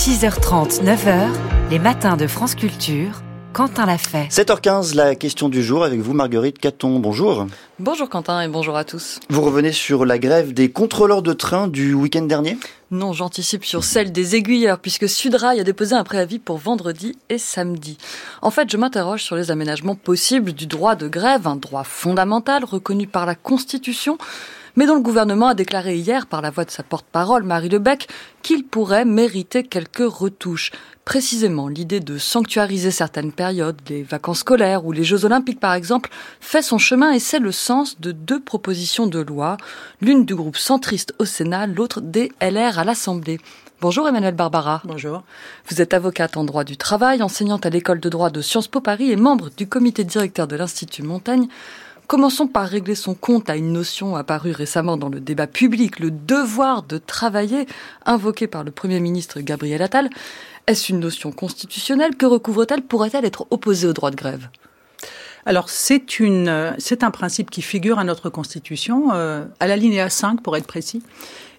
6h30, 9h, les matins de France Culture. Quentin l'a fait. 7h15, la question du jour avec vous, Marguerite Caton. Bonjour. Bonjour Quentin et bonjour à tous. Vous revenez sur la grève des contrôleurs de train du week-end dernier? Non, j'anticipe sur celle des aiguilleurs puisque Sudrail a déposé un préavis pour vendredi et samedi. En fait, je m'interroge sur les aménagements possibles du droit de grève, un droit fondamental reconnu par la Constitution mais dont le gouvernement a déclaré hier, par la voix de sa porte-parole, Marie Lebec, qu'il pourrait mériter quelques retouches. Précisément, l'idée de sanctuariser certaines périodes, les vacances scolaires ou les Jeux olympiques par exemple, fait son chemin et c'est le sens de deux propositions de loi, l'une du groupe centriste au Sénat, l'autre des LR à l'Assemblée. Bonjour Emmanuel Barbara. Bonjour. Vous êtes avocate en droit du travail, enseignante à l'école de droit de Sciences Po Paris et membre du comité directeur de l'Institut Montaigne. Commençons par régler son compte à une notion apparue récemment dans le débat public, le devoir de travailler, invoqué par le Premier ministre Gabriel Attal. Est-ce une notion constitutionnelle Que recouvre-t-elle Pourrait-elle être opposée au droit de grève? Alors c'est une c'est un principe qui figure à notre constitution euh, à la linéa 5 pour être précis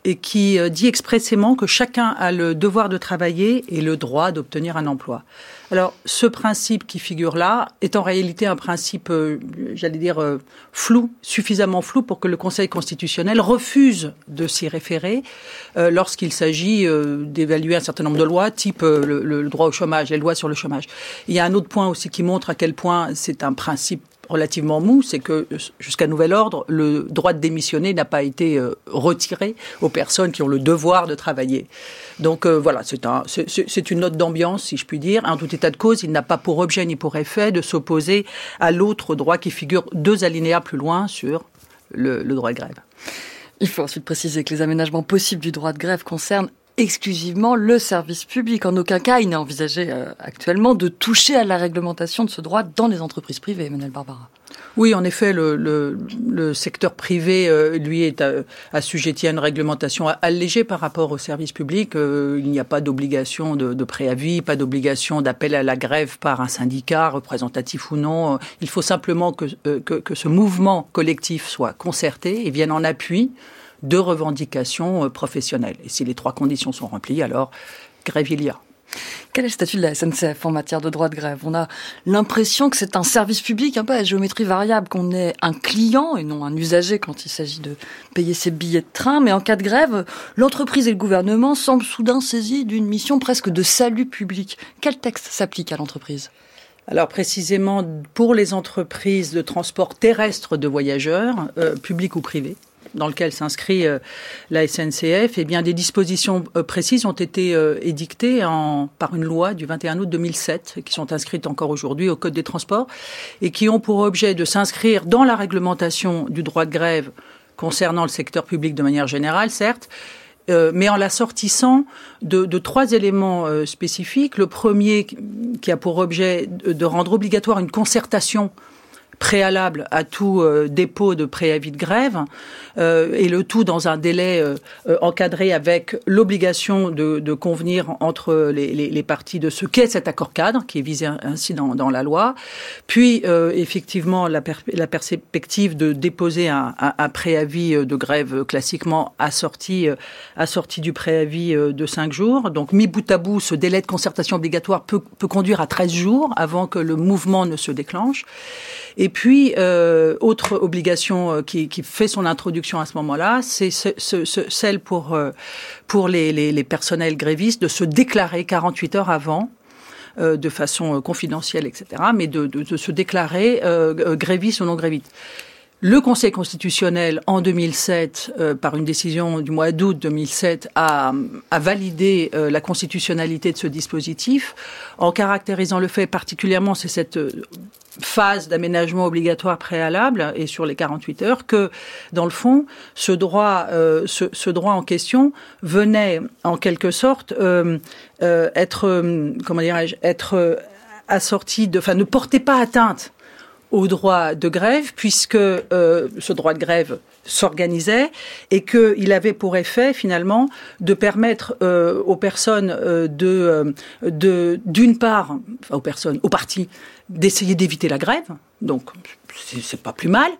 et qui euh, dit expressément que chacun a le devoir de travailler et le droit d'obtenir un emploi. Alors, ce principe qui figure là est en réalité un principe, euh, j'allais dire, euh, flou, suffisamment flou pour que le Conseil constitutionnel refuse de s'y référer lorsqu'il s'agit d'évaluer un certain nombre de lois, type le, le, droit au chômage, les lois sur le chômage. Il y a un autre point aussi qui montre à quel point c'est un principe relativement mou, c'est que jusqu'à nouvel ordre, le droit de démissionner n'a pas été euh, retiré aux personnes qui ont le devoir de travailler. Donc euh, voilà, c'est un, une note d'ambiance, si je puis dire. En tout état de cause, il n'a pas pour objet ni pour effet de s'opposer à l'autre droit qui figure deux alinéas plus loin sur le, le droit de grève. Il faut ensuite préciser que les aménagements possibles du droit de grève concernent exclusivement le service public. En aucun cas, il n'est envisagé euh, actuellement de toucher à la réglementation de ce droit dans les entreprises privées, Emmanuel Barbara. Oui, en effet, le, le, le secteur privé, euh, lui, est assujetti à une réglementation allégée par rapport au service public. Euh, il n'y a pas d'obligation de, de, préavis, pas d'obligation d'appel à la grève par un syndicat, représentatif ou non. Il faut simplement que, que, que ce mouvement collectif soit concerté et vienne en appui de revendications euh, professionnelles. Et si les trois conditions sont remplies, alors grève il y a. Quel est le statut de la SNCF en matière de droit de grève? On a l'impression que c'est un service public un peu à géométrie variable, qu'on est un client et non un usager quand il s'agit de payer ses billets de train. Mais en cas de grève, l'entreprise et le gouvernement semblent soudain saisis d'une mission presque de salut public. Quel texte s'applique à l'entreprise? Alors précisément pour les entreprises de transport terrestre de voyageurs, euh, publics ou privés, dans lequel s'inscrit euh, la SNCF, eh bien, des dispositions euh, précises ont été euh, édictées par une loi du 21 août 2007, qui sont inscrites encore aujourd'hui au Code des transports, et qui ont pour objet de s'inscrire dans la réglementation du droit de grève concernant le secteur public de manière générale, certes, mais en l'assortissant de, trois éléments spécifiques. Le premier qui a pour objet de rendre obligatoire une concertation préalable à tout euh, dépôt de préavis de grève, euh, et le tout dans un délai euh, encadré avec l'obligation de, de, convenir entre les, les, les parties de ce qu'est cet accord cadre, qui est visé ainsi dans, dans la loi, puis effectivement la, la, perspective de déposer un, un, un, préavis de grève classiquement assorti, assorti du préavis de cinq jours. Donc mis bout à bout, ce délai de concertation obligatoire peut, peut conduire à 13 jours avant que le mouvement ne se déclenche. Et puis, euh, autre obligation euh, qui, qui, fait son introduction à ce moment-là, c'est ce, ce, celle pour, euh, pour les, les, les, personnels grévistes de se déclarer 48 heures avant euh, de façon confidentielle, etc., mais de, de, de se déclarer euh, gréviste ou non gréviste. Le Conseil constitutionnel, en 2007, euh, par une décision du mois d'août 2007, a, a validé euh, la constitutionnalité de ce dispositif en caractérisant le fait particulièrement, c'est cette euh, phase d'aménagement obligatoire préalable et sur les 48 heures que, dans le fond, ce droit, euh, ce, droit en question venait en quelque sorte être, comment dirais-je, être assorti de, enfin, ne portait pas atteinte au droit de grève, puisque euh, ce droit de grève s'organisait et qu'il avait pour effet finalement de permettre euh, aux personnes euh, de, de d'une part, enfin, aux personnes, aux partis, d'essayer d'éviter la grève, donc c'est pas plus mal,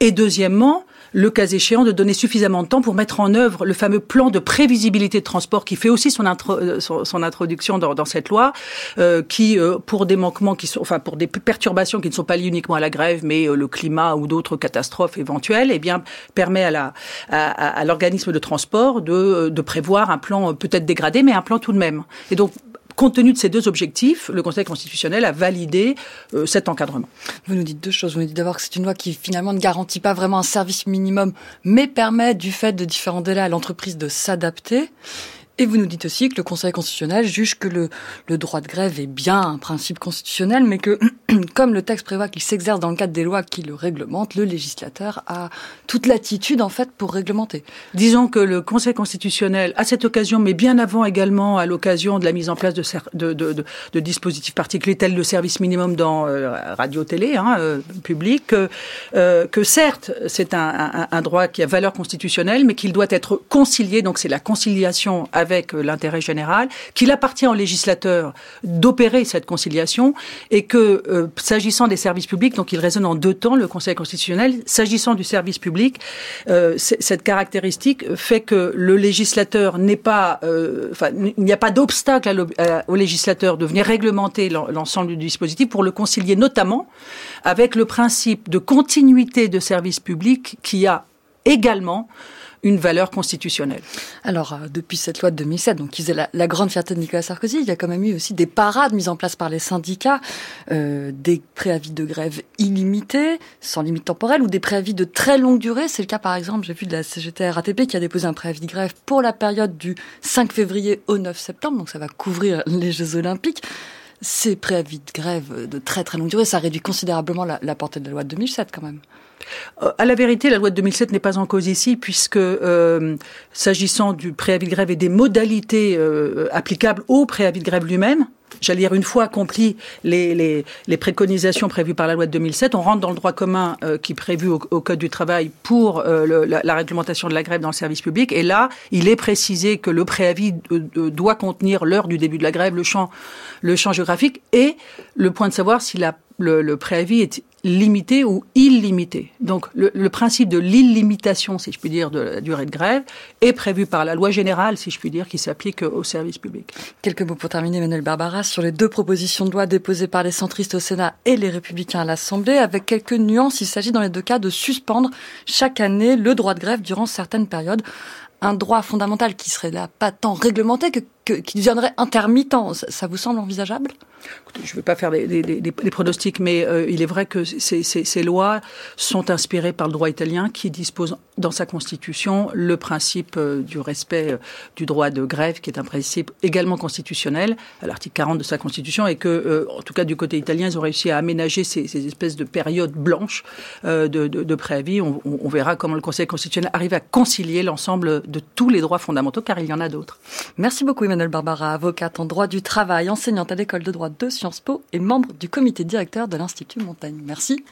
et deuxièmement le cas échéant, de donner suffisamment de temps pour mettre en œuvre le fameux plan de prévisibilité de transport qui fait aussi son, euh, son, introduction dans, dans, cette loi, euh, qui, euh, pour des manquements qui sont, enfin, pour des perturbations qui ne sont pas liées uniquement à la grève, mais le climat ou d'autres catastrophes éventuelles, eh bien, permet à à, à l'organisme de transport de, de prévoir un plan peut-être dégradé, mais un plan tout de même. Et donc, Compte tenu de ces deux objectifs, le Conseil constitutionnel a validé euh, cet encadrement. Vous nous dites deux choses. Vous nous dites d'abord que c'est une loi qui finalement ne garantit pas vraiment un service minimum, mais permet, du fait de différents délais, à l'entreprise de s'adapter. Et vous nous dites aussi que le Conseil constitutionnel juge que le, le droit de grève est bien un principe constitutionnel, mais que, comme le texte prévoit qu'il s'exerce dans le cadre des lois qui le réglementent, le législateur a toute l'attitude, en fait, pour réglementer. Disons que le Conseil constitutionnel, à cette occasion, mais bien avant également, à l'occasion de la mise en place de, de, de, de dispositifs particuliers tels le service minimum dans euh, radio-télé, hein, euh, public, euh, que certes, c'est un, un, un, droit qui a valeur constitutionnelle, mais qu'il doit être concilié, donc c'est la conciliation euh, l'intérêt général, qu'il appartient au législateur d'opérer cette conciliation et que, euh, s'agissant des services publics, donc il résonne en deux temps, le Conseil constitutionnel, s'agissant du service public, euh, cette caractéristique fait que le législateur n'est pas, enfin, il n'y a pas d'obstacle au législateur de venir réglementer l'ensemble du dispositif pour le concilier notamment avec le principe de continuité de service public qui a également une valeur constitutionnelle. Alors, euh, depuis cette loi de 2007, donc qui faisait la, grande fierté de Nicolas Sarkozy, il y a quand même eu aussi des parades mises en place par les syndicats, euh, des préavis de grève illimités, sans limite temporelle, ou des préavis de très longue durée. C'est le cas, par exemple, j'ai vu de la CGT RATP qui a déposé un préavis de grève pour la période du 5 février au 9 septembre, donc ça va couvrir les Jeux Olympiques ces préavis de grève de très très longue durée, ça réduit considérablement la, portée de la loi de 2007 quand même. Euh, à la vérité, la loi de 2007 n'est pas en cause ici, puisque euh, s'agissant du préavis de grève et des modalités euh, applicables au préavis de grève lui-même, j'allais dire, une fois accompli les, préconisations prévues par la loi de 2007, on rentre dans le droit commun euh, qui est prévu au, Code du travail pour euh, la, réglementation de la grève dans le service public. Et là, il est précisé que le préavis doit contenir l'heure du début de la grève, le champ, le champ géographique et le point de savoir si la le, préavis est limité ou illimité. Donc le, le principe de l'illimitation, si je puis dire, de la durée de grève est prévu par la loi générale, si je puis dire, qui s'applique au service public. Quelques mots pour terminer, Emmanuel Barbara, sur les deux propositions de loi déposées par les centristes au Sénat et les républicains à l'Assemblée. Avec quelques nuances, il s'agit dans les deux cas de suspendre chaque année le droit de grève durant certaines périodes un droit fondamental qui serait là pas tant réglementé que, qui deviendrait intermittent. Ça, ça vous semble envisageable? Je ne vais pas faire des, pronostics, mais euh, il est vrai que ces, lois sont inspirées par le droit italien qui dispose dans sa constitution le principe euh, du respect euh, du droit de grève, qui est un principe également constitutionnel, à l'article 40 de sa constitution, et que, en tout cas du côté italien, ils ont réussi à aménager ces, ces espèces de périodes blanches de, préavis. On, on, verra comment le Conseil constitutionnel arrive à concilier l'ensemble de tous les droits fondamentaux, car il y en a d'autres. Merci beaucoup, Emmanuel Barbara, avocate en droit du travail, enseignante à l'école de droit de Sciences Po et membre du comité directeur de l'Institut Montaigne. Merci.